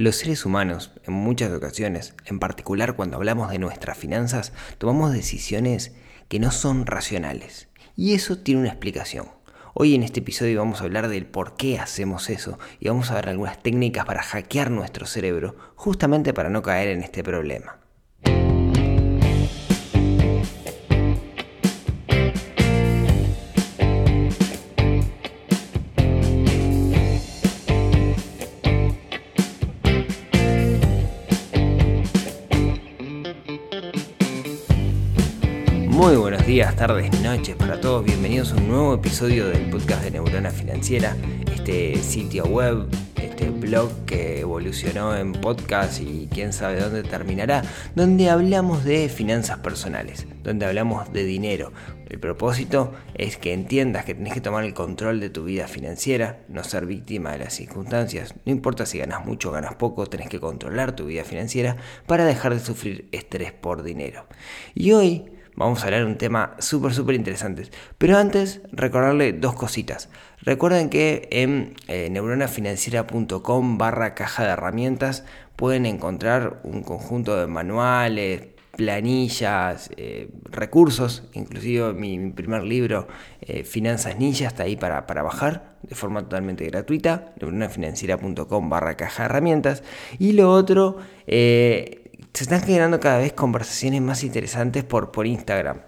Los seres humanos, en muchas ocasiones, en particular cuando hablamos de nuestras finanzas, tomamos decisiones que no son racionales. Y eso tiene una explicación. Hoy en este episodio vamos a hablar del por qué hacemos eso y vamos a ver algunas técnicas para hackear nuestro cerebro, justamente para no caer en este problema. Tardes, noches para todos. Bienvenidos a un nuevo episodio del podcast de Neurona Financiera, este sitio web, este blog que evolucionó en podcast y quién sabe dónde terminará, donde hablamos de finanzas personales, donde hablamos de dinero. El propósito es que entiendas que tenés que tomar el control de tu vida financiera, no ser víctima de las circunstancias. No importa si ganas mucho o ganas poco, tenés que controlar tu vida financiera para dejar de sufrir estrés por dinero. Y hoy vamos a hablar de un tema súper, súper interesante. Pero antes, recordarle dos cositas. Recuerden que en eh, neuronafinanciera.com barra caja de herramientas pueden encontrar un conjunto de manuales, planillas, eh, recursos, inclusive mi, primer libro, eh, Finanzas Ninja, está ahí para, para, bajar de forma totalmente gratuita, neuronafinanciera.com barra caja de herramientas. Y lo otro, se están generando cada vez conversaciones más interesantes por, por Instagram.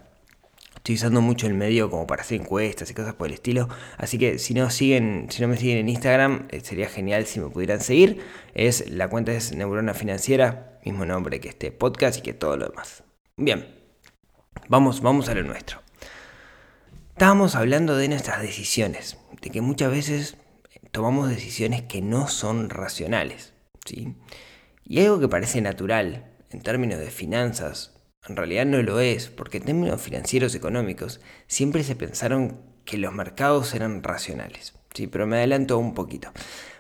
Estoy usando mucho el medio como para hacer encuestas y cosas por el estilo. Así que si no siguen, si no me siguen en Instagram, eh, sería genial si me pudieran seguir. Es, la cuenta es Neurona Financiera, mismo nombre que este podcast y que todo lo demás. Bien, vamos, vamos a lo nuestro. Estábamos hablando de nuestras decisiones, de que muchas veces tomamos decisiones que no son racionales. ¿sí? Y algo que parece natural, en términos de finanzas, en realidad no lo es, porque en términos financieros económicos siempre se pensaron que los mercados eran racionales. Sí, pero me adelanto un poquito.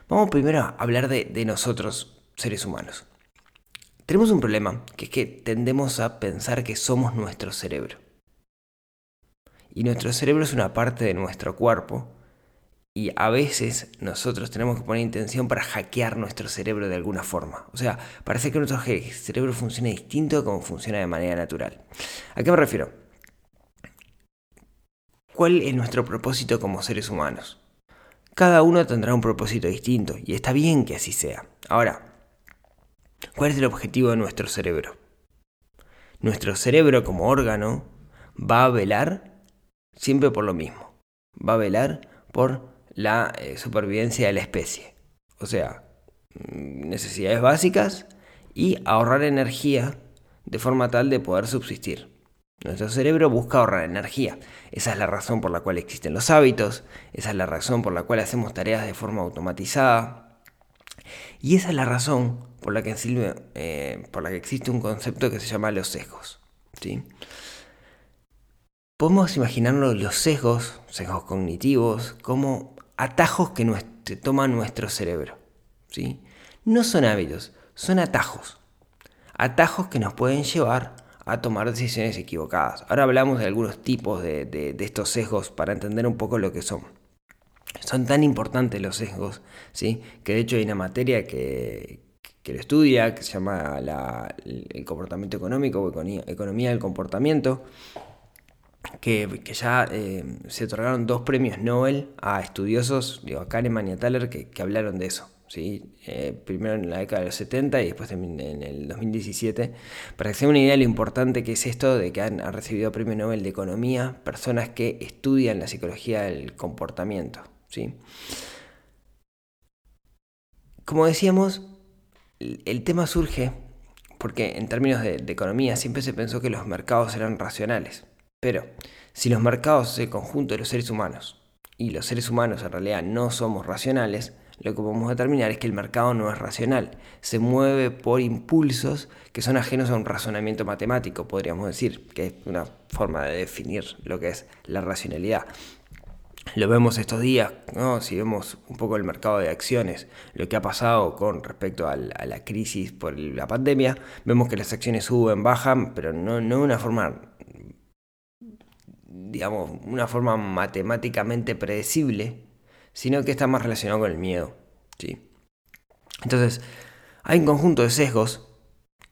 Vamos primero a hablar de, de nosotros, seres humanos. Tenemos un problema, que es que tendemos a pensar que somos nuestro cerebro. Y nuestro cerebro es una parte de nuestro cuerpo y a veces nosotros tenemos que poner intención para hackear nuestro cerebro de alguna forma. O sea, parece que nuestro cerebro funciona distinto de como funciona de manera natural. ¿A qué me refiero? ¿Cuál es nuestro propósito como seres humanos? Cada uno tendrá un propósito distinto y está bien que así sea. Ahora, ¿cuál es el objetivo de nuestro cerebro? Nuestro cerebro como órgano va a velar siempre por lo mismo. Va a velar por la eh, supervivencia de la especie. O sea, mm, necesidades básicas y ahorrar energía de forma tal de poder subsistir. Nuestro cerebro busca ahorrar energía. Esa es la razón por la cual existen los hábitos, esa es la razón por la cual hacemos tareas de forma automatizada. Y esa es la razón por la que, eh, por la que existe un concepto que se llama los sesgos. ¿sí? Podemos imaginarnos los sesgos, sesgos cognitivos, como atajos que toma nuestro cerebro. ¿sí? No son hábitos, son atajos. Atajos que nos pueden llevar a tomar decisiones equivocadas. Ahora hablamos de algunos tipos de, estos sesgos para entender un poco lo que son. Son tan importantes los sesgos, ¿sí? que de hecho hay una materia que, lo estudia, que se llama el comportamiento económico o economía del comportamiento, que, ya eh, se otorgaron dos premios Nobel a estudiosos, digo, a Kahneman y a Thaler, que, hablaron de eso. ¿sí? Eh, primero en la década de los 70 y después en, el 2017, para que se den una idea de lo importante que es esto de que han, recibido premio Nobel de Economía personas que estudian la psicología del comportamiento. ¿sí? Como decíamos, el, tema surge porque en términos de economía siempre se pensó que los mercados eran racionales. Pero si los mercados son el conjunto de los seres humanos y los seres humanos en realidad no somos racionales, lo que podemos determinar es que el mercado no es racional, se mueve por impulsos que son ajenos a un razonamiento matemático, podríamos decir, que es una forma de definir lo que es la racionalidad. Lo vemos estos días, ¿no? si vemos un poco el mercado de acciones, lo que ha pasado con respecto a la, crisis por la pandemia, vemos que las acciones suben, bajan, pero no, no de una forma digamos, una forma matemáticamente predecible, sino que está más relacionado con el miedo. ¿sí? Entonces, Hay un conjunto de sesgos,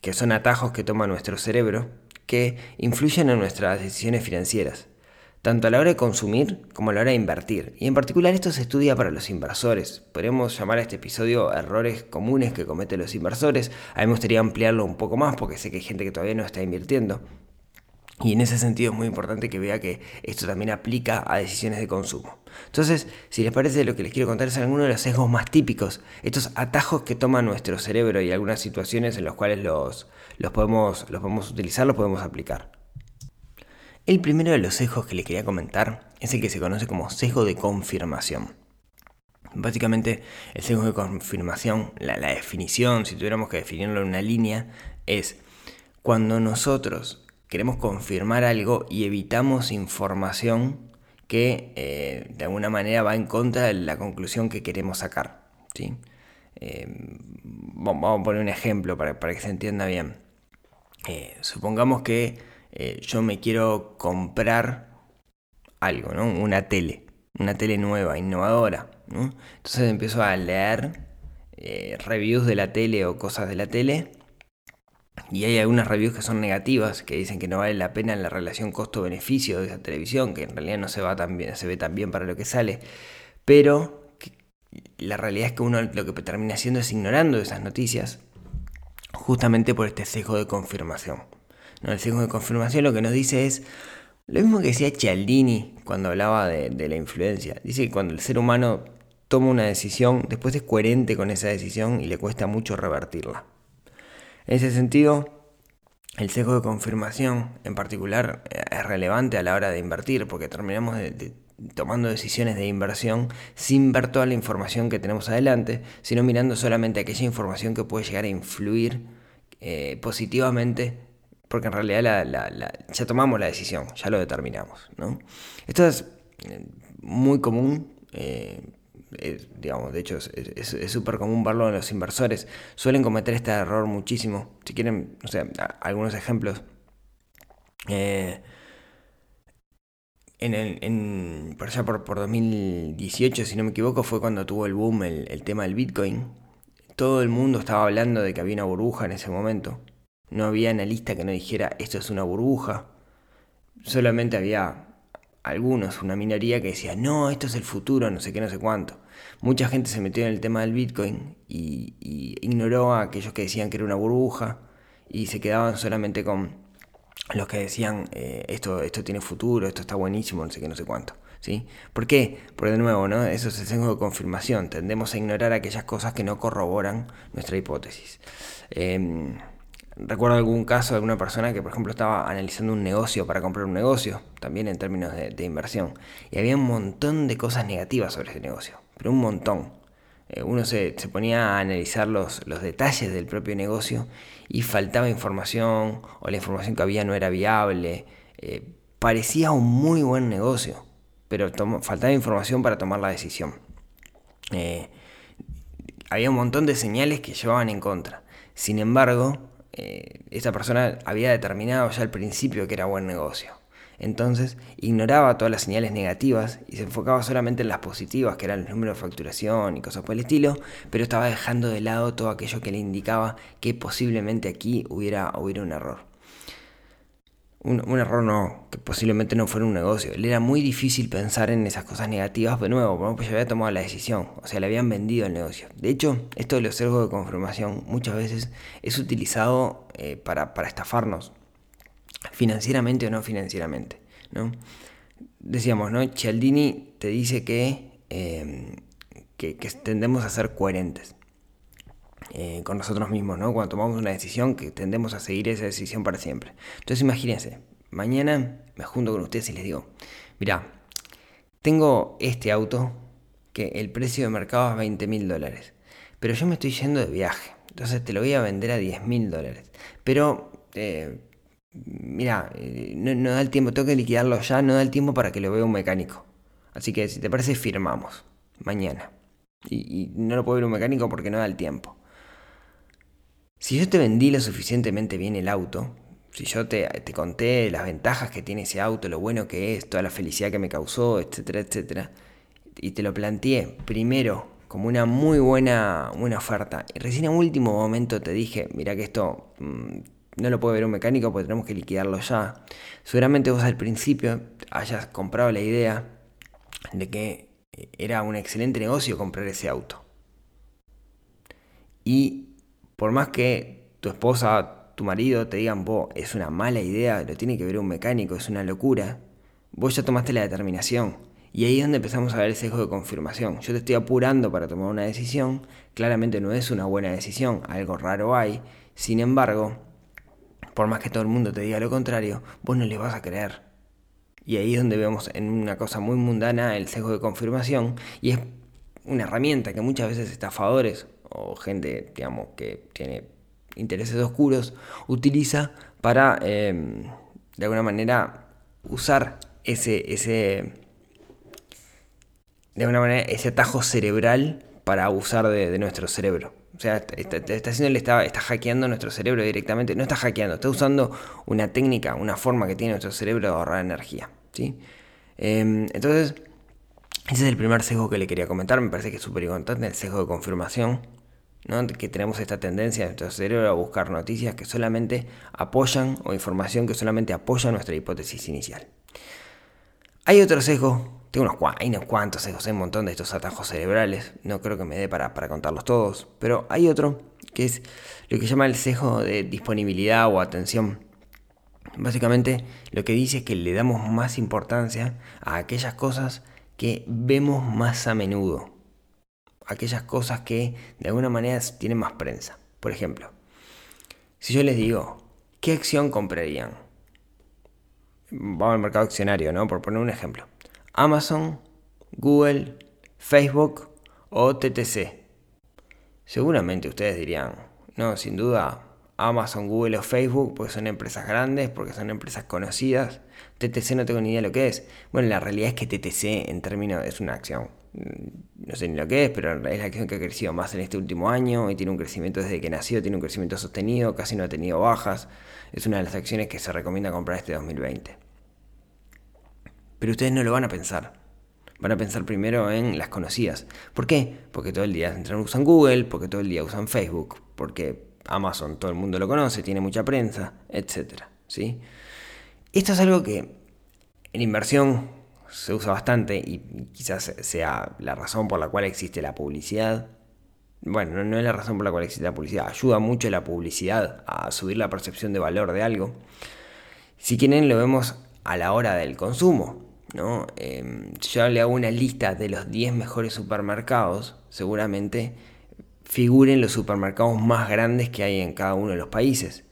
que son atajos que toma nuestro cerebro, que influyen en nuestras decisiones financieras, tanto a la hora de consumir como a la hora de invertir. Y en particular esto se estudia para los inversores. Podemos llamar a este episodio errores comunes que cometen los inversores. A mí me gustaría ampliarlo un poco más porque sé que hay gente que todavía no está invirtiendo. Y en ese sentido es muy importante que vea que esto también aplica a decisiones de consumo. Entonces, si les parece, lo que les quiero contar es algunos de los sesgos más típicos, estos atajos que toma nuestro cerebro y algunas situaciones en las cuales los, los, podemos, los podemos utilizar, los podemos aplicar. El primero de los sesgos que les quería comentar es el que se conoce como sesgo de confirmación. Básicamente, el sesgo de confirmación, la, la definición, si tuviéramos que definirlo en una línea, es cuando nosotros queremos confirmar algo y evitamos información que eh, de alguna manera va en contra de la conclusión que queremos sacar. ¿sí? Eh, vamos a poner un ejemplo para, que se entienda bien. Eh, supongamos que yo me quiero comprar algo, ¿no? una tele, una tele nueva, innovadora. Entonces empiezo a leer reviews de la tele o cosas de la tele y hay algunas reviews que son negativas, que dicen que no vale la pena la relación costo-beneficio de esa televisión, que en realidad no se, va tan bien, se ve tan bien para lo que sale. Pero la realidad es que uno lo que termina haciendo es ignorando esas noticias, justamente por este sesgo de confirmación. ¿No? El sesgo de confirmación lo que nos dice es lo mismo que decía Cialdini cuando hablaba de, de la influencia. Dice que cuando el ser humano toma una decisión, después es coherente con esa decisión y le cuesta mucho revertirla. En ese sentido, el sesgo de confirmación en particular eh, es relevante a la hora de invertir porque terminamos tomando decisiones de inversión sin ver toda la información que tenemos adelante, sino mirando solamente aquella información que puede llegar a influir eh, positivamente, porque en realidad ya tomamos la decisión, ya lo determinamos. Esto es eh, muy común digamos, de hecho es súper común verlo en los inversores, suelen cometer este error muchísimo. Si quieren, no sé, algunos ejemplos. Eh, en el, por allá por, 2018, si no me equivoco, fue cuando tuvo el boom el, el tema del Bitcoin. Todo el mundo estaba hablando de que había una burbuja en ese momento. No había analista que no dijera esto es una burbuja. Solamente había algunos, una minoría que decía, no, esto es el futuro, no sé qué, no sé cuánto. Mucha gente se metió en el tema del Bitcoin y, ignoró a aquellos que decían que era una burbuja y se quedaban solamente con los que decían, eh, esto, esto tiene futuro, esto está buenísimo, no sé qué, no sé cuánto. ¿Sí? ¿Por qué? Porque de nuevo, ¿no? Eso es el sesgo de confirmación. Tendemos a ignorar aquellas cosas que no corroboran nuestra hipótesis. Em, Recuerdo algún caso de alguna persona que, por ejemplo, estaba analizando un negocio para comprar un negocio, también en términos de, inversión, y había un montón de cosas negativas sobre ese negocio, pero un montón. Eh, uno se, ponía a analizar los, los detalles del propio negocio y faltaba información, o la información que había no era viable. Eh, parecía un muy buen negocio, pero faltaba información para tomar la decisión. Eh, había un montón de señales que llevaban en contra. Sin embargo, esa persona había determinado ya al principio que era buen negocio. Entonces ignoraba todas las señales negativas y se enfocaba solamente en las positivas, que eran los números de facturación y cosas por el estilo, pero estaba dejando de lado todo aquello que le indicaba que posiblemente aquí hubiera, hubiera un error un, error no, que posiblemente no fuera un negocio. Le era muy difícil pensar en esas cosas negativas, de nuevo, pues ya había tomado la decisión, o sea, le habían vendido el negocio. De hecho, esto de los sesgos de confirmación muchas veces es utilizado eh, para, estafarnos, financieramente o no financieramente. ¿no? Decíamos, ¿no? Cialdini te dice que, eh, que, tendemos a ser coherentes. Eh, con nosotros mismos, ¿no? Cuando tomamos una decisión que tendemos a seguir esa decisión para siempre. Entonces imagínense, mañana me junto con ustedes y les digo, mira, tengo este auto que el precio de mercado es 20 mil dólares, pero yo me estoy yendo de viaje, entonces te lo voy a vender a 10 mil dólares. Pero, eh, mira, eh, no, da el tiempo, tengo que liquidarlo ya, no da el tiempo para que lo vea un mecánico. Así que si te parece, firmamos mañana. Y, no lo puede ver un mecánico porque no da el tiempo. Si yo te vendí lo suficientemente bien el auto, si yo te, conté las ventajas que tiene ese auto, lo bueno que es, toda la felicidad que me causó, etcétera, etcétera, y te lo planteé primero como una muy buena, buena oferta. Y recién en último momento te dije, mira que esto mm, no lo puede ver un mecánico porque tenemos que liquidarlo ya. Seguramente vos al principio hayas comprado la idea de que era un excelente negocio comprar ese auto. Y por más que tu esposa, tu marido te digan, vos, es una mala idea, lo tiene que ver un mecánico, es una locura, vos ya tomaste la determinación. Y ahí es donde empezamos a ver el sesgo de confirmación. Yo te estoy apurando para tomar una decisión, claramente no es una buena decisión, algo raro hay. Sin embargo, por más que todo el mundo te diga lo contrario, vos no le vas a creer. Y ahí es donde vemos en una cosa muy mundana el sesgo de confirmación y es una herramienta que muchas veces estafadores o gente, digamos, que tiene intereses oscuros, utiliza para, em, de alguna manera, usar ese, ese, de alguna manera, ese atajo cerebral para abusar de, nuestro cerebro. O sea, está, está, haciendo, está, está hackeando nuestro cerebro directamente. No está hackeando, está usando una técnica, una forma que tiene nuestro cerebro de ahorrar energía. ¿sí? Em, entonces, ese es el primer sesgo que le quería comentar. Me parece que es súper importante, el sesgo de confirmación. que tenemos esta tendencia en nuestro cerebro a buscar noticias que solamente apoyan o información que solamente apoya nuestra hipótesis inicial. Hay otro sesgo, tengo unos, hay unos cuantos hay un montón de estos atajos cerebrales, no creo que me dé para, para contarlos todos, pero hay otro que es lo que llama el sesgo de disponibilidad o atención. Básicamente lo que dice es que le damos más importancia a aquellas cosas que vemos más a menudo aquellas cosas que de alguna manera tienen más prensa. Por ejemplo, si yo les digo, ¿qué acción comprarían? Vamos al mercado accionario, ¿no? Por poner un ejemplo. Amazon, Google, Facebook o TTC. Seguramente ustedes dirían, no, sin duda, Amazon, Google o Facebook, porque son empresas grandes, porque son empresas conocidas. TTC no tengo ni idea de lo que es. Bueno, la realidad es que TTC en términos es una acción Mm, no sé ni lo que es, pero es la acción que ha crecido más en este último año y tiene un crecimiento desde que nació, tiene un crecimiento sostenido, casi no ha tenido bajas. Es una de las acciones que se recomienda comprar este 2020. Pero ustedes no lo van a pensar. Van a pensar primero en las conocidas. ¿Por qué? Porque todo el día entran, usan Google, porque todo el día usan Facebook, porque Amazon todo el mundo lo conoce, tiene mucha prensa, etc. ¿sí? Esto es algo que en inversión se usa bastante y quizás sea la razón por la cual existe la publicidad. Bueno, no es la razón por la cual existe la publicidad, ayuda mucho la publicidad a subir la percepción de valor de algo. Si quieren lo vemos a la hora del consumo. ¿No? Em, si yo le hago una lista de los 10 mejores supermercados, seguramente figuren los supermercados más grandes que hay en cada uno de los países.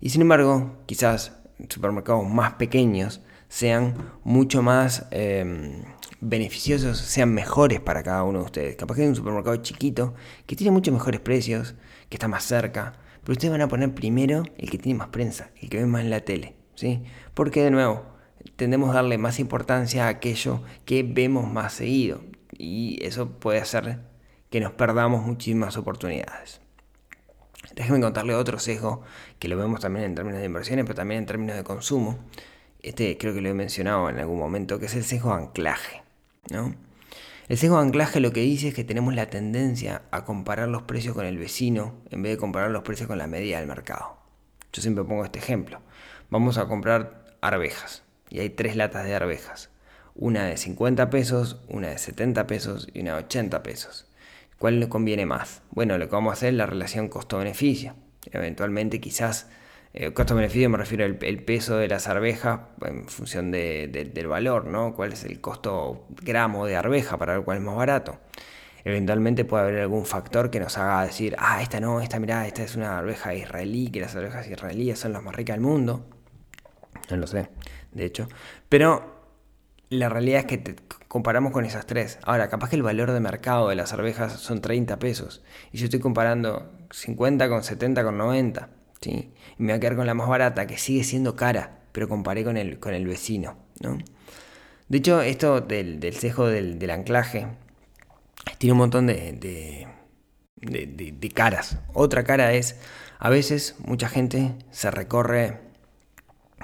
Y sin embargo, quizás supermercados más pequeños sean mucho más em, beneficiosos, sean mejores para cada uno de ustedes. Capaz que hay un supermercado chiquito que tiene muchos mejores precios, que está más cerca, pero ustedes van a poner primero el que tiene más prensa, el que ve más en la tele, ¿sí? Porque de nuevo, tendemos a darle más importancia a aquello que vemos más seguido y eso puede hacer que nos perdamos muchísimas oportunidades. Déjenme contarle otro sesgo que lo vemos también en términos de inversiones, pero también en términos de consumo, este creo que lo he mencionado en algún momento, que es el sesgo de anclaje. ¿no? El sesgo de anclaje lo que dice es que tenemos la tendencia a comparar los precios con el vecino en vez de comparar los precios con la media del mercado. Yo siempre pongo este ejemplo. Vamos a comprar arvejas y hay tres latas de arvejas. Una de 50 pesos, una de 70 pesos y una de 80 pesos. ¿Cuál le conviene más? Bueno, lo que vamos a hacer es la relación costo-beneficio. Eventualmente quizás eh, costo-beneficio me refiero al peso de las arvejas en función del valor, ¿no? ¿Cuál es el costo gramo de arveja para ver cuál es más barato? Eventualmente puede haber algún factor que nos haga decir, ah, esta no, esta mirá, esta es una arveja israelí, que las arvejas israelíes son las más ricas del mundo. No lo sé, de hecho. Pero la realidad es que comparamos con esas tres. Ahora, capaz que el valor de mercado de las arvejas son 30 pesos. Y yo estoy comparando 50 con 70 con 90. Y me voy a quedar con la más barata, que sigue siendo cara, pero comparé con el, con el vecino. ¿no? De hecho, esto del, del sesgo del, anclaje tiene un montón de, de, caras. Otra cara es, a veces mucha gente se recorre,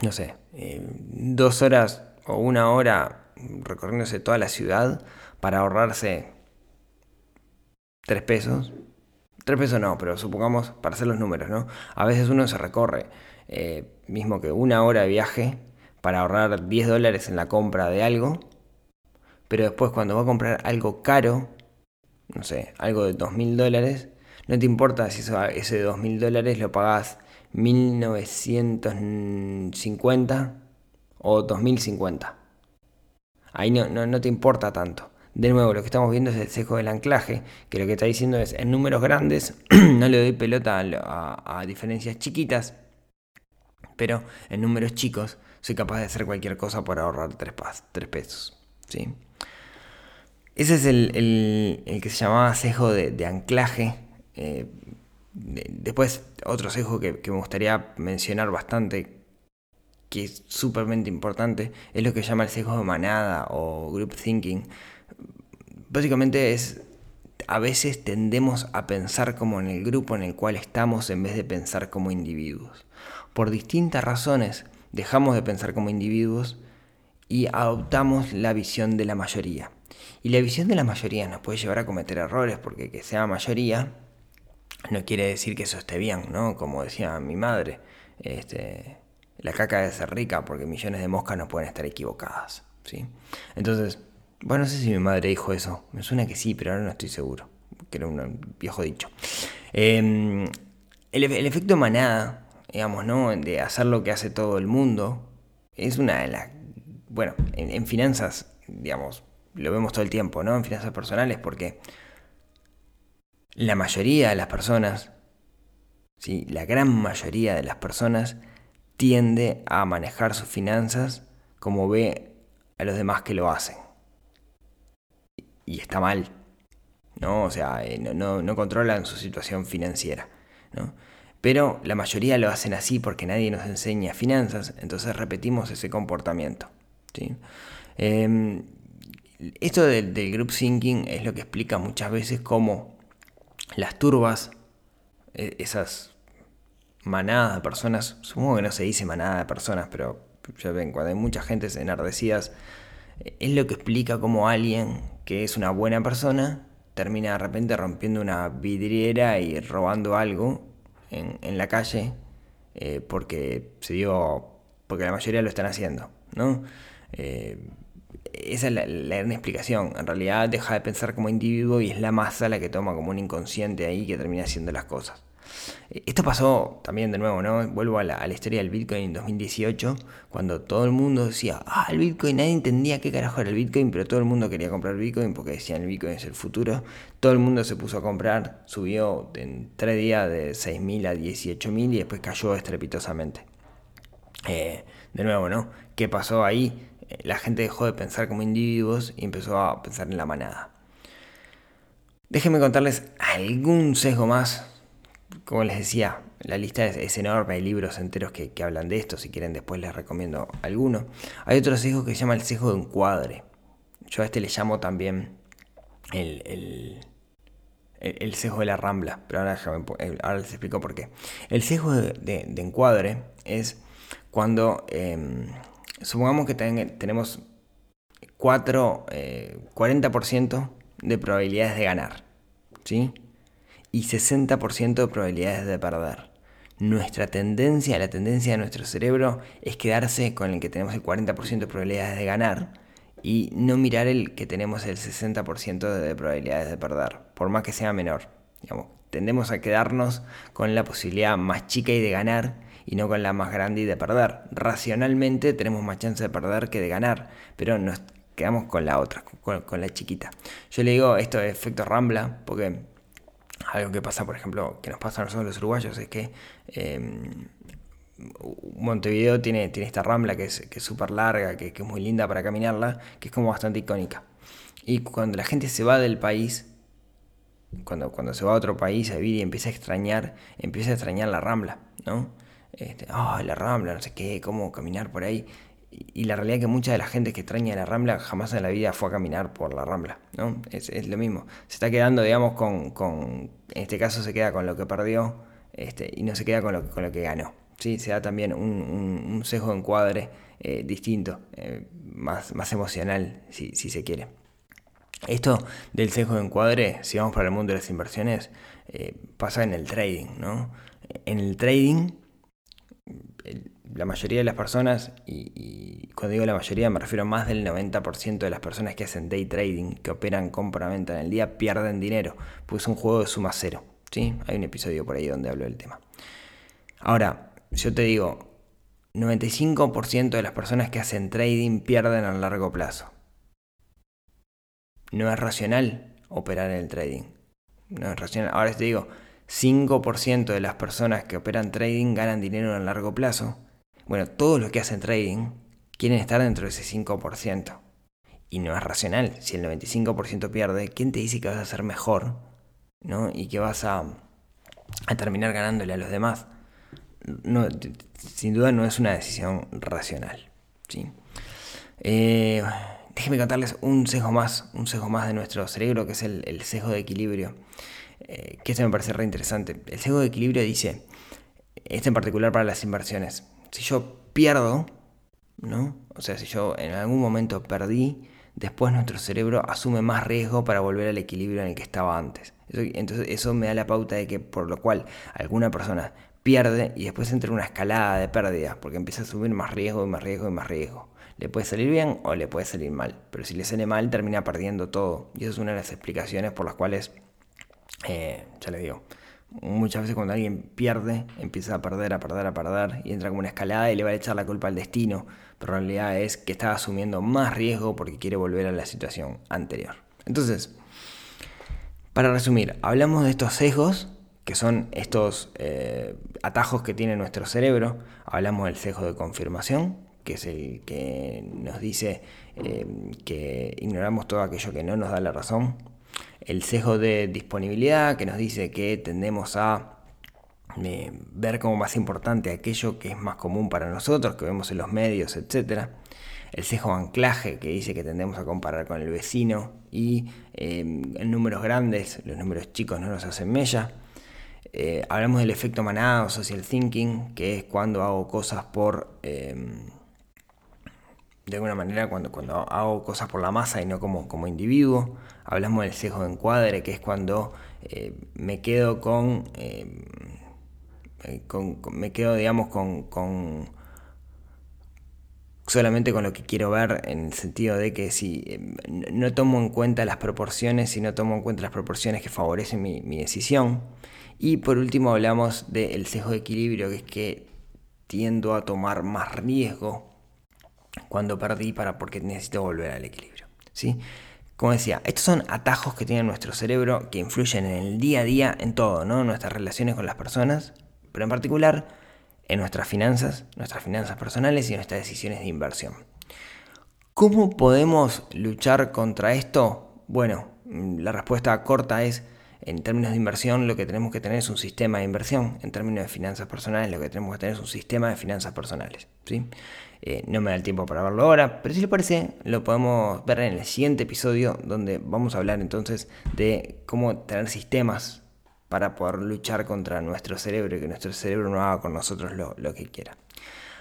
no sé, eh, dos horas o una hora recorriéndose toda la ciudad para ahorrarse 3 pesos. 3 pesos no, pero supongamos, para hacer los números, ¿no? A veces uno se recorre, eh, mismo que una hora de viaje, para ahorrar 10 dólares en la compra de algo, pero después cuando va a comprar algo caro, no sé, algo de 2.000 dólares, no te importa si ese 2.000 dólares lo pagás 1950 o 2050. Ahí no, no, te importa tanto. De nuevo, lo que estamos viendo es el sesgo del anclaje, que lo que está diciendo es, en números grandes no le doy pelota a, diferencias chiquitas, pero en números chicos soy capaz de hacer cualquier cosa por ahorrar 3, pesos. ¿sí? Ese es el, que se llamaba sesgo de, anclaje. Eh, después, otro sesgo que, me gustaría mencionar bastante, que es súpermente importante, es lo que llama el sesgo de manada o group thinking. Básicamente es, a veces tendemos a pensar como en el grupo en el cual estamos en vez de pensar como individuos. Por distintas razones dejamos de pensar como individuos y adoptamos la visión de la mayoría. Y la visión de la mayoría nos puede llevar a cometer errores porque que sea mayoría no quiere decir que eso esté bien, ¿no? Como decía mi madre, este, la caca debe ser rica porque millones de moscas no pueden estar equivocadas. ¿sí? Entonces, bueno, no sé si mi madre dijo eso. Me suena que sí, pero ahora no estoy seguro. Que era un viejo dicho. Em, el, efecto manada, digamos, ¿no? De hacer lo que hace todo el mundo, es una de las... Bueno, en, en finanzas, digamos, lo vemos todo el tiempo, ¿no? En finanzas personales, porque la mayoría de las personas, ¿sí? la gran mayoría de las personas, tiende a manejar sus finanzas como ve a los demás que lo hacen. Y está mal. ¿no? O sea, eh, no, no, controlan su situación financiera. ¿no? Pero la mayoría lo hacen así porque nadie nos enseña finanzas, entonces repetimos ese comportamiento. ¿sí? Em, esto del, del, group thinking es lo que explica muchas veces cómo las turbas, e, esas manada de personas, supongo que no se dice manada de personas, pero ya ven, cuando hay mucha gente enardecidas, es lo que explica cómo alguien que es una buena persona termina de repente rompiendo una vidriera y robando algo en, la calle eh, porque se dio, porque la mayoría lo están haciendo, ¿no? Eh, esa es la, la, gran explicación. En realidad deja de pensar como individuo y es la masa la que toma como un inconsciente ahí que termina haciendo las cosas. Esto pasó también de nuevo, ¿no? Vuelvo a la, historia del Bitcoin en 2018, cuando todo el mundo decía, ah, el Bitcoin, nadie entendía qué carajo era el Bitcoin, pero todo el mundo quería comprar Bitcoin porque decían el Bitcoin es el futuro. Todo el mundo se puso a comprar, subió en tres días de 6.000 a 18.000 y después cayó estrepitosamente. Eh, de nuevo, ¿no? ¿Qué pasó ahí? La gente dejó de pensar como individuos y empezó a pensar en la manada. Déjenme contarles algún sesgo más como les decía, la lista es, enorme, hay libros enteros que, hablan de esto, si quieren después les recomiendo alguno. Hay otro sesgo que se llama el sesgo de encuadre. Yo a este le llamo también el, el, sesgo de la rambla, pero ahora, eh, les explico por qué. El sesgo de, encuadre es cuando, em, supongamos que tenemos 4, 40% eh, de probabilidades de ganar, ¿sí? y 60% de probabilidades de perder. Nuestra tendencia, la tendencia de nuestro cerebro es quedarse con el que tenemos el 40% de probabilidades de ganar y no mirar el que tenemos el 60% de probabilidades de perder, por más que sea menor. Tendemos a quedarnos con la posibilidad más chica y de ganar y no con la más grande y de perder. Racionalmente tenemos más chance de perder que de ganar, pero nos quedamos con la otra, con, la chiquita. Yo le digo esto de efecto Rambla porque algo que pasa, por ejemplo, que nos pasa a nosotros los uruguayos, es que em, Montevideo tiene, tiene esta rambla que es súper larga, que, es muy linda para caminarla, que es como bastante icónica. Y cuando la gente se va del país, cuando, cuando se va a otro país a vivir y empieza a extrañar, empieza a extrañar la rambla, ¿no? Este, la rambla, no sé qué, cómo caminar por ahí y la realidad es que mucha de la gente que extraña la Rambla jamás en la vida fue a caminar por la Rambla, ¿no? Es, lo mismo. Se está quedando, digamos, con, con, en este caso se queda con lo que perdió este, y no se queda con lo, con lo que ganó. ¿sí? Se da también un, un, sesgo de encuadre eh, distinto, eh, más, más emocional, si, si se quiere. Esto del sesgo de encuadre, si vamos para el mundo de las inversiones, eh, pasa en el trading, ¿no? En el trading, la mayoría de las personas, y, cuando digo la mayoría me refiero a más del 90% de las personas que hacen day trading, que operan compra-venta en el día, pierden dinero, pues es un juego de suma cero. ¿sí? Hay un episodio por ahí donde hablo del tema. Ahora, yo te digo, 95% de las personas que hacen trading pierden a largo plazo. No es racional operar en el trading. No es racional. Ahora te digo, 5% de las personas que operan trading ganan dinero a largo plazo. Bueno, todos los que hacen trading quieren estar dentro de ese 5%. Y no es racional. Si el 95% pierde, ¿quién te dice que vas a ser mejor? ¿no? Y que vas a, a terminar ganándole a los demás. No, sin duda no es una decisión racional. ¿sí? Eh, déjenme contarles un sesgo más, un sesgo más de nuestro cerebro, que es el, sesgo de equilibrio. Eh, que este me parece re interesante. El sesgo de equilibrio dice, este en particular para las inversiones, si yo pierdo, ¿no? O sea, si yo en algún momento perdí, después nuestro cerebro asume más riesgo para volver al equilibrio en el que estaba antes. entonces eso me da la pauta de que por lo cual alguna persona pierde y después entra en una escalada de pérdidas porque empieza a asumir más riesgo y más riesgo y más riesgo. Le puede salir bien o le puede salir mal, pero si le sale mal termina perdiendo todo. Y esa es una de las explicaciones por las cuales, eh, ya le digo, muchas veces cuando alguien pierde, empieza a perder, a perder, a perder y entra como una escalada y le va a echar la culpa al destino, pero en realidad es que está asumiendo más riesgo porque quiere volver a la situación anterior. Entonces, para resumir, hablamos de estos sesgos, que son estos eh, atajos que tiene nuestro cerebro, hablamos del sesgo de confirmación, que es el que nos dice eh, que ignoramos todo aquello que no nos da la razón, el sesgo de disponibilidad que nos dice que tendemos a eh, ver como más importante aquello que es más común para nosotros, que vemos en los medios, etc. El sesgo de anclaje que dice que tendemos a comparar con el vecino y eh, en números grandes, los números chicos no nos hacen mella. Eh, hablamos del efecto manada o social thinking, que es cuando hago cosas por de alguna manera cuando, cuando hago cosas por la masa y no como, como individuo. Hablamos del sesgo de encuadre, que es cuando eh, me quedo eh, con, me quedo, digamos, con, con, solamente con lo que quiero ver, en el sentido de que si eh, no tomo en cuenta las proporciones, si no tomo en cuenta las proporciones que favorecen mi, mi decisión. Y por último hablamos del sesgo de equilibrio, que es que tiendo a tomar más riesgo cuando perdí para porque necesito volver al equilibrio. ¿sí? Como decía, estos son atajos que tiene nuestro cerebro que influyen en el día a día, en todo, ¿no? nuestras relaciones con las personas, pero en particular en nuestras finanzas, nuestras finanzas personales y nuestras decisiones de inversión. ¿Cómo podemos luchar contra esto? Bueno, la respuesta corta es, en términos de inversión, lo que tenemos que tener es un sistema de inversión. En términos de finanzas personales, lo que tenemos que tener es un sistema de finanzas personales. ¿sí? Eh, no me da el tiempo para verlo ahora, pero si le parece, lo podemos ver en el siguiente episodio, donde vamos a hablar entonces de cómo tener sistemas para poder luchar contra nuestro cerebro y que nuestro cerebro no haga con nosotros lo, que quiera.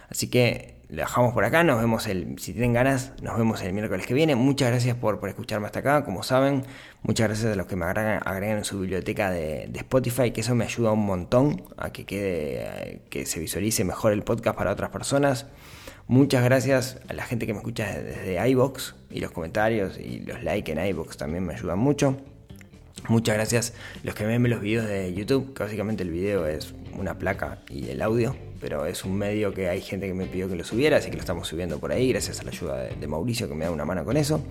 Así que lo dejamos por acá, nos vemos el, si tienen ganas, nos vemos el miércoles que viene. Muchas gracias por, escucharme hasta acá, como saben, muchas gracias a los que me agregan, en su biblioteca de, de, Spotify, que eso me ayuda un montón a que quede, que se visualice mejor el podcast para otras personas. Muchas gracias a la gente que me escucha desde iBox y los comentarios y los likes en iBox también me ayudan mucho. Muchas gracias a los que ven los videos de YouTube, que básicamente el video es una placa y el audio, pero es un medio que hay gente que me pidió que lo subiera, así que lo estamos subiendo por ahí, gracias a la ayuda de Mauricio que me da una mano con eso.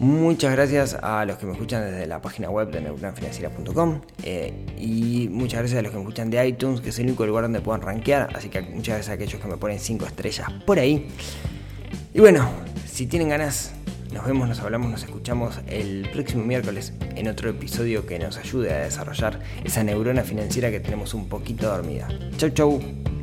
Muchas gracias a los que me escuchan desde la página web de neuronafinanciera.com eh, y muchas gracias a los que me escuchan de iTunes, que es el único lugar donde puedan rankear, así que muchas gracias a aquellos que me ponen 5 estrellas por ahí. Y bueno, si tienen ganas, nos vemos, nos hablamos, nos escuchamos el próximo miércoles en otro episodio que nos ayude a desarrollar esa neurona financiera que tenemos un poquito dormida. Chau chau.